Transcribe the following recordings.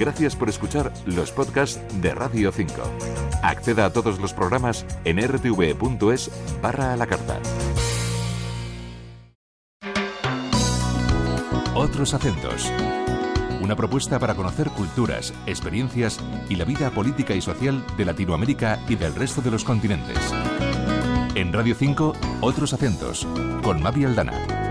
Gracias por escuchar los podcasts de Radio 5. Acceda a todos los programas en rtv.es barra a la carta. Otros acentos. Una propuesta para conocer culturas, experiencias y la vida política y social de Latinoamérica y del resto de los continentes. En Radio 5, Otros acentos, con Mavi Aldana.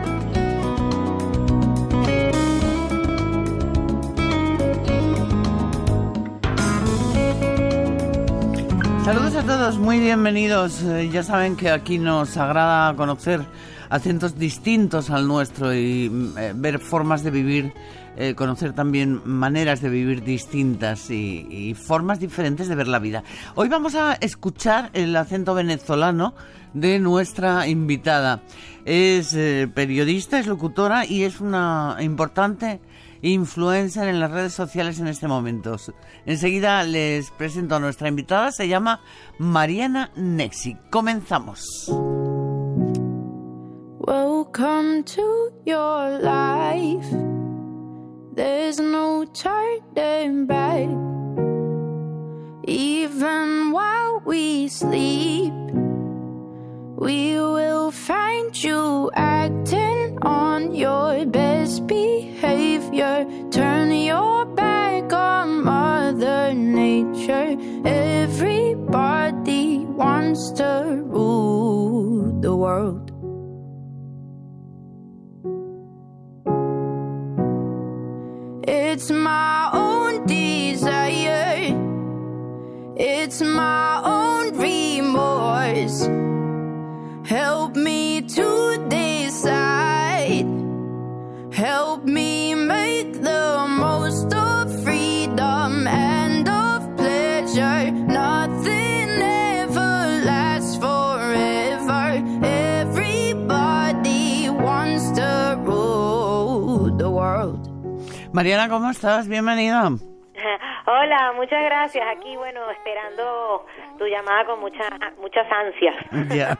Saludos a todos, muy bienvenidos. Eh, ya saben que aquí nos agrada conocer acentos distintos al nuestro y mm, eh, ver formas de vivir, eh, conocer también maneras de vivir distintas y, y formas diferentes de ver la vida. Hoy vamos a escuchar el acento venezolano de nuestra invitada. Es eh, periodista, es locutora y es una importante influencer en las redes sociales en este momento. Enseguida les presento a nuestra invitada, se llama Mariana Nexi. Comenzamos. Welcome to your life. There's no turning back. Sleep, find you acting on your best behavior. Turn your back on Mother Nature. Everybody wants to rule the world. It's my own desire. It's my own Help me to decide. Help me make the most of freedom and of pleasure. Nothing ever lasts forever. Everybody wants to rule the world. Mariana, ¿cómo estás? Bienvenida. Hola, muchas gracias. Aquí, bueno, esperando tu llamada con mucha, muchas ansias. Ya.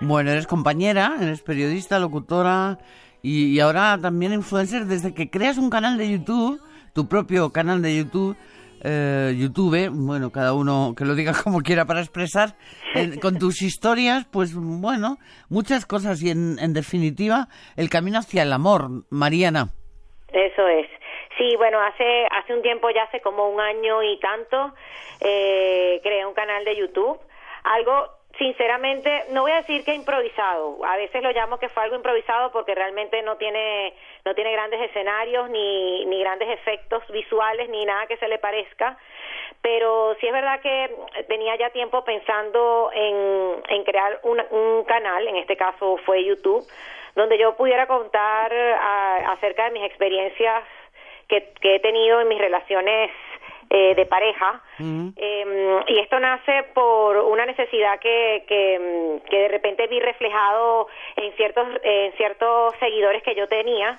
Bueno, eres compañera, eres periodista, locutora y, y ahora también influencer desde que creas un canal de YouTube, tu propio canal de YouTube. eh, YouTube, bueno, cada uno que lo diga como quiera para expresar, eh, con tus historias, pues bueno, muchas cosas y en, en definitiva, el camino hacia el amor, Mariana. Eso es. Sí, bueno, hace hace un tiempo, ya hace como un año y tanto, eh, creé un canal de YouTube. Algo, sinceramente, no voy a decir que improvisado. A veces lo llamo que fue algo improvisado porque realmente no tiene no tiene grandes escenarios ni ni grandes efectos visuales ni nada que se le parezca. Pero sí es verdad que tenía ya tiempo pensando en, en crear un, un canal, en este caso fue YouTube, donde yo pudiera contar ah, acerca de mis experiencias que, que he tenido en mis relaciones eh, de pareja. Eh, y esto nace por una necesidad que, que, que de repente vi reflejado en ciertos, en ciertos seguidores que yo tenía.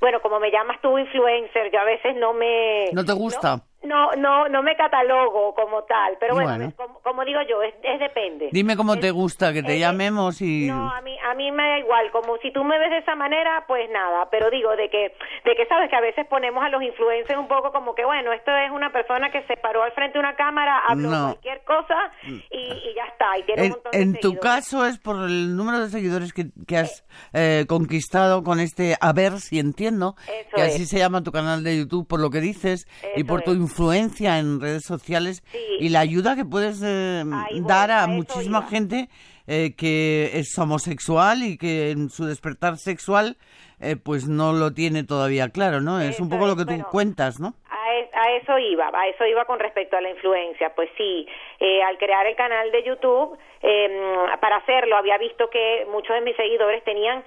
Bueno, como me llamas tú influencer, yo a veces no me... ¿No te gusta? No, no, no me catalogo como tal, pero bueno, como, como digo yo, es, es depende. Dime cómo te gusta, que te eh, llamemos y... No, a mí, a mí me da igual, como si tú me ves de esa manera, pues nada, pero digo de que, de que sabes que a veces ponemos a los influencers un poco como que, bueno, esto es una persona que se paró al frente de una cámara, habló No. cualquier cosa y, y ya está, y tiene un En, montón de en tu caso es por el número de seguidores que, que has eh, conquistado con este A ver si entiendo, Eso que así se llama tu canal de YouTube por lo que dices y por tu. Influencia en redes sociales Sí. y la ayuda que puedes eh, dar a, muchísima iba. gente eh, que es homosexual y que en su despertar sexual eh, pues no lo tiene todavía claro, ¿no? Es un poco lo que tú bueno. cuentas, ¿no? A, a eso iba, a eso iba con respecto a la influencia. Pues sí, eh, al crear el canal de YouTube, eh, para hacerlo había visto que muchos de mis seguidores tenían,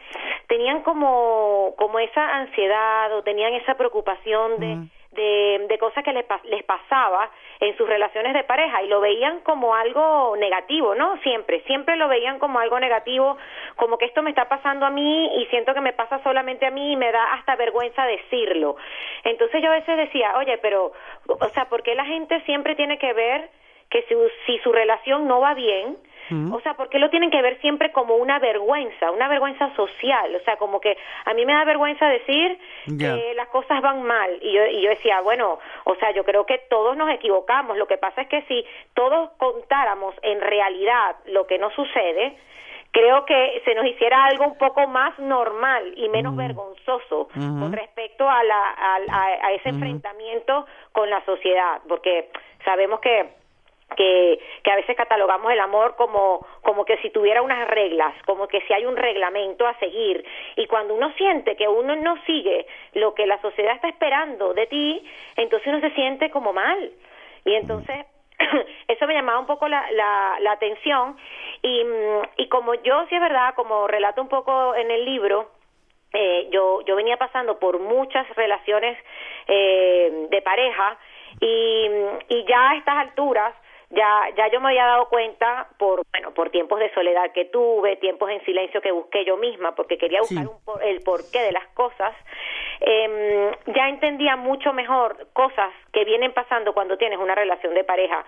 tenían como, como esa ansiedad o tenían esa preocupación de, de, cosas que les, les pasaba en sus relaciones de pareja y lo veían como algo negativo, ¿no? Siempre, siempre lo veían como algo negativo, como que esto me está pasando a mí y siento que me pasa solamente a mí y me da hasta vergüenza decirlo. Entonces yo a veces decía, oye, pero, o sea, ¿por qué la gente siempre tiene que ver que si, si su relación no va bien, O sea, ¿por qué lo tienen que ver siempre como una vergüenza, una vergüenza social? O sea, como que a mí me da vergüenza decir que las cosas van mal. Y yo, y yo decía, bueno, o sea, yo creo que todos nos equivocamos. Lo que pasa es que si todos contáramos en realidad lo que nos sucede, creo que se nos hiciera algo un poco más normal y menos vergonzoso con respecto a, la, a, ese enfrentamiento con la sociedad, porque sabemos que que, que a veces catalogamos el amor como, como que si tuviera unas reglas, como que si hay un reglamento a seguir. Y cuando uno siente que uno no sigue lo que la sociedad está esperando de ti, entonces uno se siente como mal. Y entonces eso me llamaba un poco la, la, la atención y, mm, y como yo, sí es verdad, como relato un poco en el libro, eh, yo, yo venía pasando por muchas relaciones eh, de pareja y, y ya a estas alturas ya ya yo me había dado cuenta por bueno por tiempos de soledad que tuve tiempos en silencio que busqué yo misma porque quería buscar un, el porqué de las cosas eh, ya entendía mucho mejor cosas que vienen pasando cuando tienes una relación de pareja.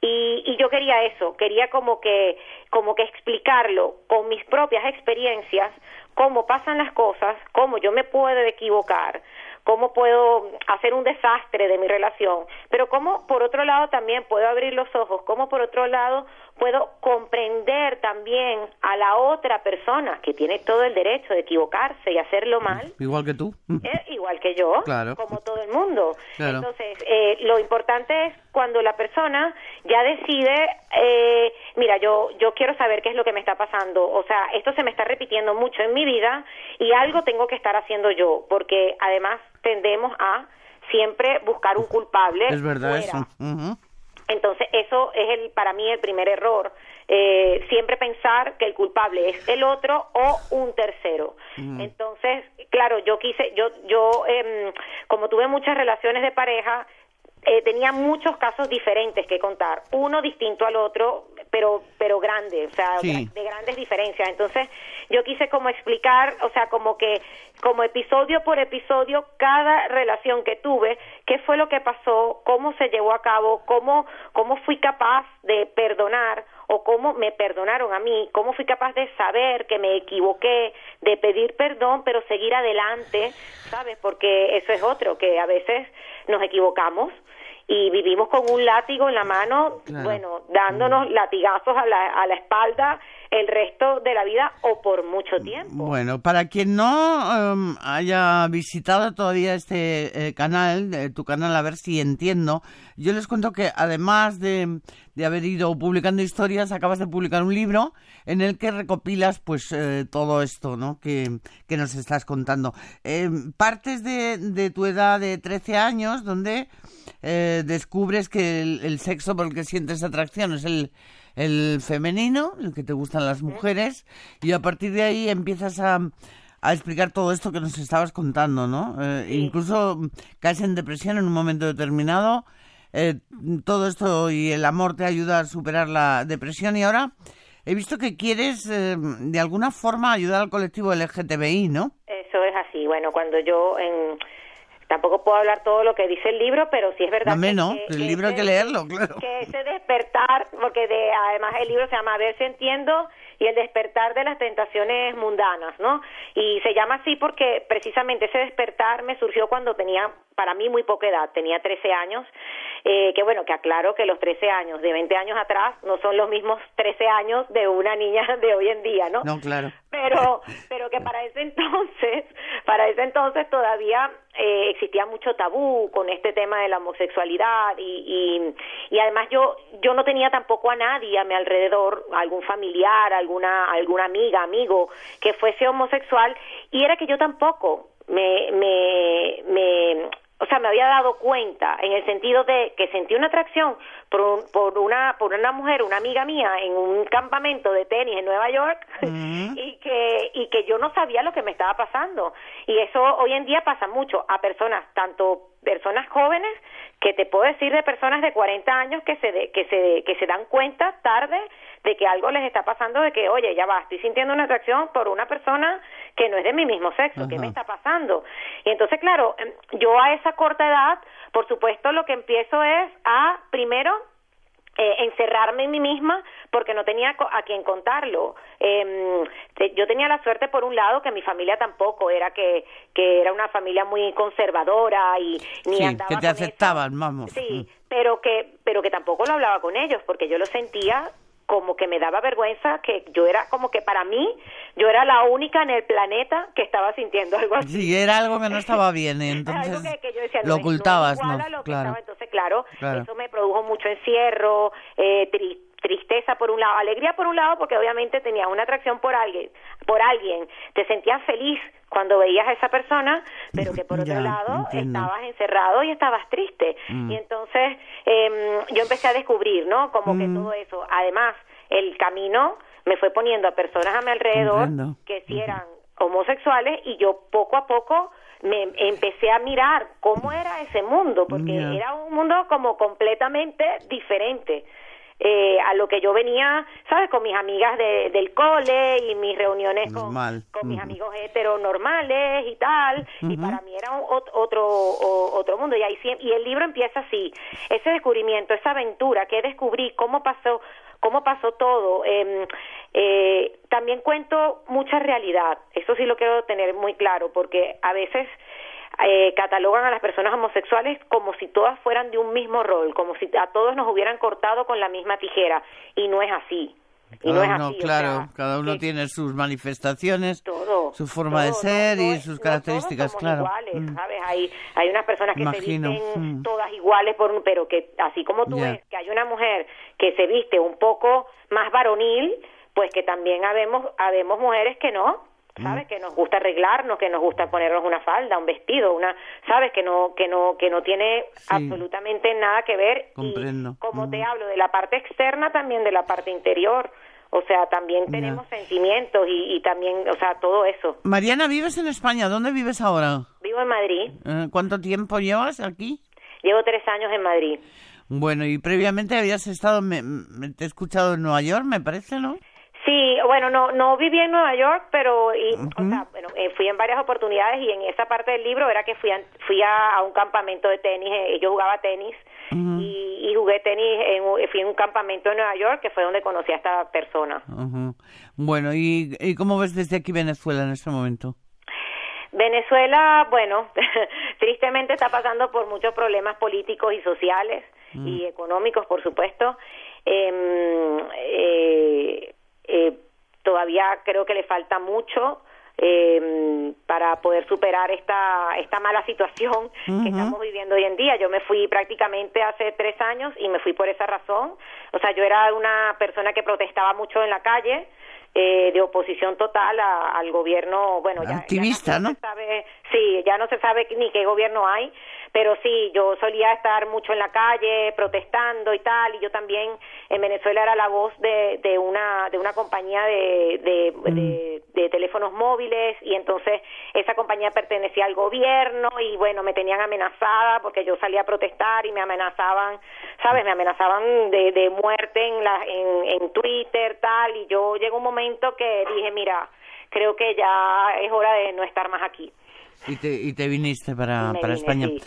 Y, y yo quería eso quería como que como que explicarlo con mis propias experiencias cómo pasan las cosas cómo yo me puedo equivocar cómo puedo hacer un desastre de mi relación, pero cómo por otro lado también puedo abrir los ojos, cómo por otro lado puedo comprender también a la otra persona que tiene todo el derecho de equivocarse y hacerlo mal. Igual que tú. Eh, igual que yo, como todo el mundo. Entonces, eh, lo importante es cuando la persona ya decide, eh, mira, yo, yo quiero saber qué es lo que me está pasando. O sea, esto se me está repitiendo mucho en mi vida y algo tengo que estar haciendo yo, porque además tendemos a siempre buscar un culpable. Es verdad eso. Entonces, eso es el, para mí el primer error. Eh, siempre pensar que el culpable es el otro o un tercero. Entonces, claro, yo quise, yo, yo, eh, como tuve muchas relaciones de pareja, eh, tenía muchos casos diferentes que contar, uno distinto al otro, pero pero grande, o sea, de grandes diferencias. Entonces, yo quise como explicar, o sea, como que como episodio por episodio cada relación que tuve, qué fue lo que pasó, cómo se llevó a cabo, cómo cómo fui capaz cómo me perdonaron a mí, cómo fui capaz de saber que me equivoqué, de pedir perdón, pero seguir adelante, ¿sabes? Porque eso es otro, que a veces nos equivocamos y vivimos con un látigo en la mano, bueno, dándonos latigazos a la, a la espalda el resto de la vida o por mucho tiempo. Bueno, para quien no em, haya visitado todavía este eh, canal, eh, tu canal, a ver si entiendo, yo les cuento que además de, de, haber ido publicando historias, acabas de publicar un libro en el que recopilas pues eh, todo esto ¿no? que, que nos estás contando. Em, partes de, de tu edad de 13 años donde descubres que el sexo por el que sientes atracción es el el femenino, el que te gustan las mujeres, y a partir de ahí empiezas a, a explicar todo esto que nos estabas contando, ¿no? Eh, incluso caes en depresión en un momento determinado. Eh, todo esto y el amor te ayuda a superar la depresión y ahora he visto que quieres eh, de alguna forma ayudar al colectivo LGTBI, ¿no? Eso es así. Bueno, cuando yo en Tampoco puedo hablar todo lo que dice el libro, pero sí es verdad. que, no, el libro hay que leerlo, claro. Que ese despertar, porque de, además el libro se llama A ver si entiendo y el despertar de las tentaciones mundanas, ¿no? Y se llama así porque precisamente ese despertar me surgió cuando tenía, para mí, muy poca edad, tenía 13 años, eh, que bueno, que aclaro que los 13 años de 20 años atrás no son los mismos 13 años de una niña de hoy en día, ¿no? No, claro. Pero, pero que para ese entonces, para ese entonces todavía eh, existía mucho tabú con este tema de la homosexualidad y, y, además yo yo no tenía tampoco a nadie a mi alrededor algún familiar alguna alguna amiga amigo que fuese homosexual y era que yo tampoco me me me o sea, me había dado cuenta en el sentido de que sentí una atracción por, por una por una mujer, una amiga mía en un campamento de tenis en Nueva York y que y que yo no sabía lo que me estaba pasando. Y eso hoy en día pasa mucho a personas tanto personas jóvenes que te puedo decir de personas de 40 años que se que se que se dan cuenta tarde de que algo les está pasando de que oye ya va estoy sintiendo una atracción por una persona que no es de mi mismo sexo qué me está pasando y entonces claro yo a esa corta edad por supuesto lo que empiezo es a primero eh, encerrarme en mí misma porque no tenía a quien contarlo. Eh, te- yo tenía la suerte, por un lado, que mi familia tampoco era que, que era una familia muy conservadora y ni Sí, andaba que te aceptaban, vamos. Sí, Mm. pero que, pero que tampoco lo hablaba con ellos porque yo lo sentía como que me daba vergüenza que yo era como que para mí yo era la única en el planeta que estaba sintiendo algo así. Sí, era algo que no estaba bien, entonces algo que, que yo decía, lo es ocultabas, igual ¿no? a lo Claro. estaba. Entonces, claro, Claro. eso me produjo mucho encierro, eh, tri- tristeza por un lado, alegría por un lado, porque obviamente tenía una atracción por alguien, por alguien, te sentías feliz cuando veías a esa persona, pero que por otro Ya, lado entiendo. estabas encerrado y estabas triste. Mm. Y entonces em, yo empecé a descubrir, ¿no? Como que Mm. todo eso. Además, el camino me fue poniendo a personas a mi alrededor que sí eran homosexuales y yo poco a poco me empecé a mirar cómo era ese mundo, porque era un mundo como completamente diferente eh, a lo que yo venía, ¿sabes? Con mis amigas de- del cole y mis reuniones con, mis amigos heteronormales y tal, y para mí era un, ot- otro otro mundo y ahí y el libro empieza así, ese descubrimiento, esa aventura que descubrí, cómo pasó cómo pasó todo. Eh, eh, también cuento mucha realidad, eso sí lo quiero tener muy claro, porque a veces eh, catalogan a las personas homosexuales como si todas fueran de un mismo rol, como si a todos nos hubieran cortado con la misma tijera, y no es así. Y no es así, o claro, sea, cada uno tiene sus manifestaciones, todo, su forma de ser no- y sus no características, todos claro. iguales, Mm. ¿sabes? Hay, hay unas personas que Imagino, se visten mm. todas iguales, por un, pero que así como tú ves que hay una mujer que se viste un poco más varonil, pues que también habemos, habemos mujeres que no. ¿Sabes? Que nos gusta arreglarnos, que nos gusta ponernos una falda, un vestido, una, ¿sabes? Que no, que no, que no tiene Sí. absolutamente nada que ver. Comprendo. Y como te Mm. hablo de la parte externa, también de la parte interior. O sea, también tenemos sentimientos y, y también, o sea, todo eso. Mariana, ¿vives en España? ¿Dónde vives ahora? Vivo en Madrid. Eh, ¿Cuánto tiempo llevas aquí? Llevo tres años en Madrid. Bueno, y previamente habías estado, me, me- te he escuchado en Nueva York, me parece, ¿no? Sí, bueno, no no viví en Nueva York, pero y, o sea, bueno, eh, fui en varias oportunidades y en esa parte del libro era que fui a, fui a, a un campamento de tenis, eh, yo jugaba tenis y, y jugué tenis, en, un- fui en un campamento en Nueva York que fue donde conocí a esta persona. Bueno, ¿y, ¿y cómo ves desde aquí Venezuela en este momento? Venezuela, bueno, tristemente está pasando por muchos problemas políticos y sociales y económicos, por supuesto. Em, eh, eh, todavía creo que le falta mucho em, para poder superar esta esta mala situación que estamos viviendo hoy en día. Yo me fui prácticamente hace tres años y me fui por esa razón. O sea, yo era una persona que protestaba mucho en la calle. eh, de oposición total a- al gobierno, bueno, ya, ya Activista, no ¿no? se sabe, sí, ya no se sabe ni qué gobierno hay, pero sí, yo solía estar mucho en la calle protestando y tal, y yo también en Venezuela era la voz de, de una de una compañía de, de, Mm. de- de teléfonos móviles y entonces esa compañía pertenecía al gobierno y bueno, me tenían amenazada porque yo salía a protestar y me amenazaban, ¿sabes? Me amenazaban de, de muerte en, la, en, en Twitter, tal, y yo llegó un momento que dije, mira, creo que ya es hora de no estar más aquí. Y te, y te viniste para, para vine, España. sí.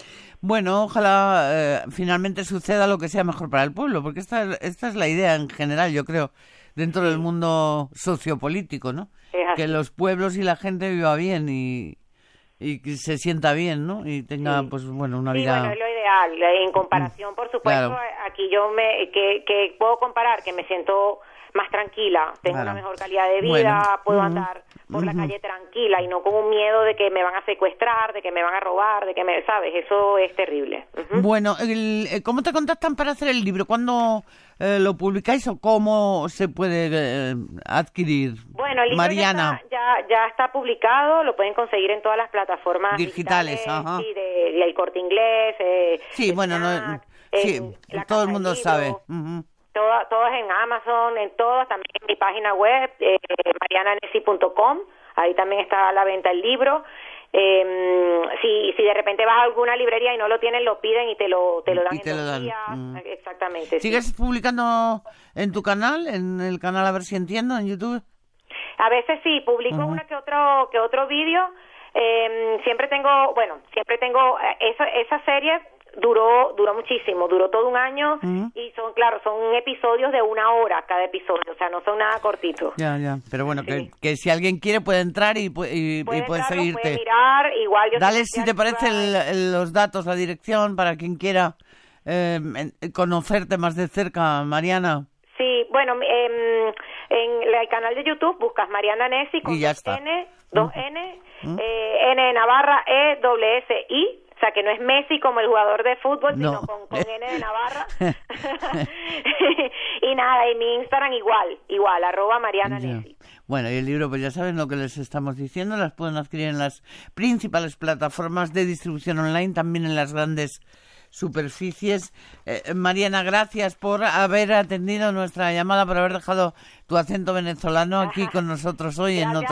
Bueno, ojalá eh, finalmente suceda lo que sea mejor para el pueblo, porque esta, esta es la idea en general, yo creo, dentro del mundo sociopolítico, ¿no? Que los pueblos y la gente viva bien y, y que se sienta bien, ¿no? Y tenga, Sí. pues bueno, una Sí, vida... bueno, es lo ideal. En comparación, por supuesto, Claro. aquí yo me que, que puedo comparar que me siento más tranquila, tengo Claro. una mejor calidad de vida, Bueno, puedo ujú, andar por la calle tranquila y no con un miedo de que me van a secuestrar, de que me van a robar, de que me, sabes, eso es terrible. Bueno, el- eh, ¿cómo te contactan para hacer el libro? ¿Cuándo eh, lo publicáis o cómo se puede eh, adquirir? Bueno, el libro Mariana. Ya, está, ya, ya está publicado, lo pueden conseguir en todas las plataformas Digitales, digitales, ajá. sí, de, de El Corte Inglés. Eh, Sí, bueno, no, sí, todo el mundo sabe. Ujú. Toda- todas en Amazon, en todas, también en mi página web, eh, mariananesi.com, ahí también está a la venta el libro. Eh, si, si de repente vas a alguna librería y no lo tienen, lo piden y te lo, te lo dan Y en te lo dan, mm. Exactamente. sí. ¿Sigues publicando en tu canal, en el canal A ver si entiendo, en YouTube? A veces sí, publico Ujú. una que otro que otro vídeo. Eh, siempre tengo, bueno, siempre tengo eh, esa esa serie duró duró muchísimo, duró todo un año Ujú. y son, claro, son episodios de una hora cada episodio, o sea, no son nada cortitos. Ya, ya. Pero bueno, Sí. que, que si alguien quiere puede entrar y, y, y Puede puede entrar, seguirte. puede mirar, igual yo Dale, si te parece, el- el- los datos, la dirección, para quien quiera eh, conocerte más de cerca, Mariana. Sí, bueno, em, en el canal de YouTube buscas Mariana Nessi con Y ya está. N, dos N, eh, N de Navarra, E, doble S, I, sea que no es Messi como el jugador de fútbol, No. sino con, con N de Navarra. y nada, y mi Instagram igual, igual, arroba Mariana. Nessi. Bueno, y el libro, pues ya saben lo que les estamos diciendo, las pueden adquirir en las principales plataformas de distribución online, también en las grandes superficies. Eh, Mariana, gracias por haber atendido nuestra llamada, por haber dejado tu acento venezolano aquí con nosotros hoy en otro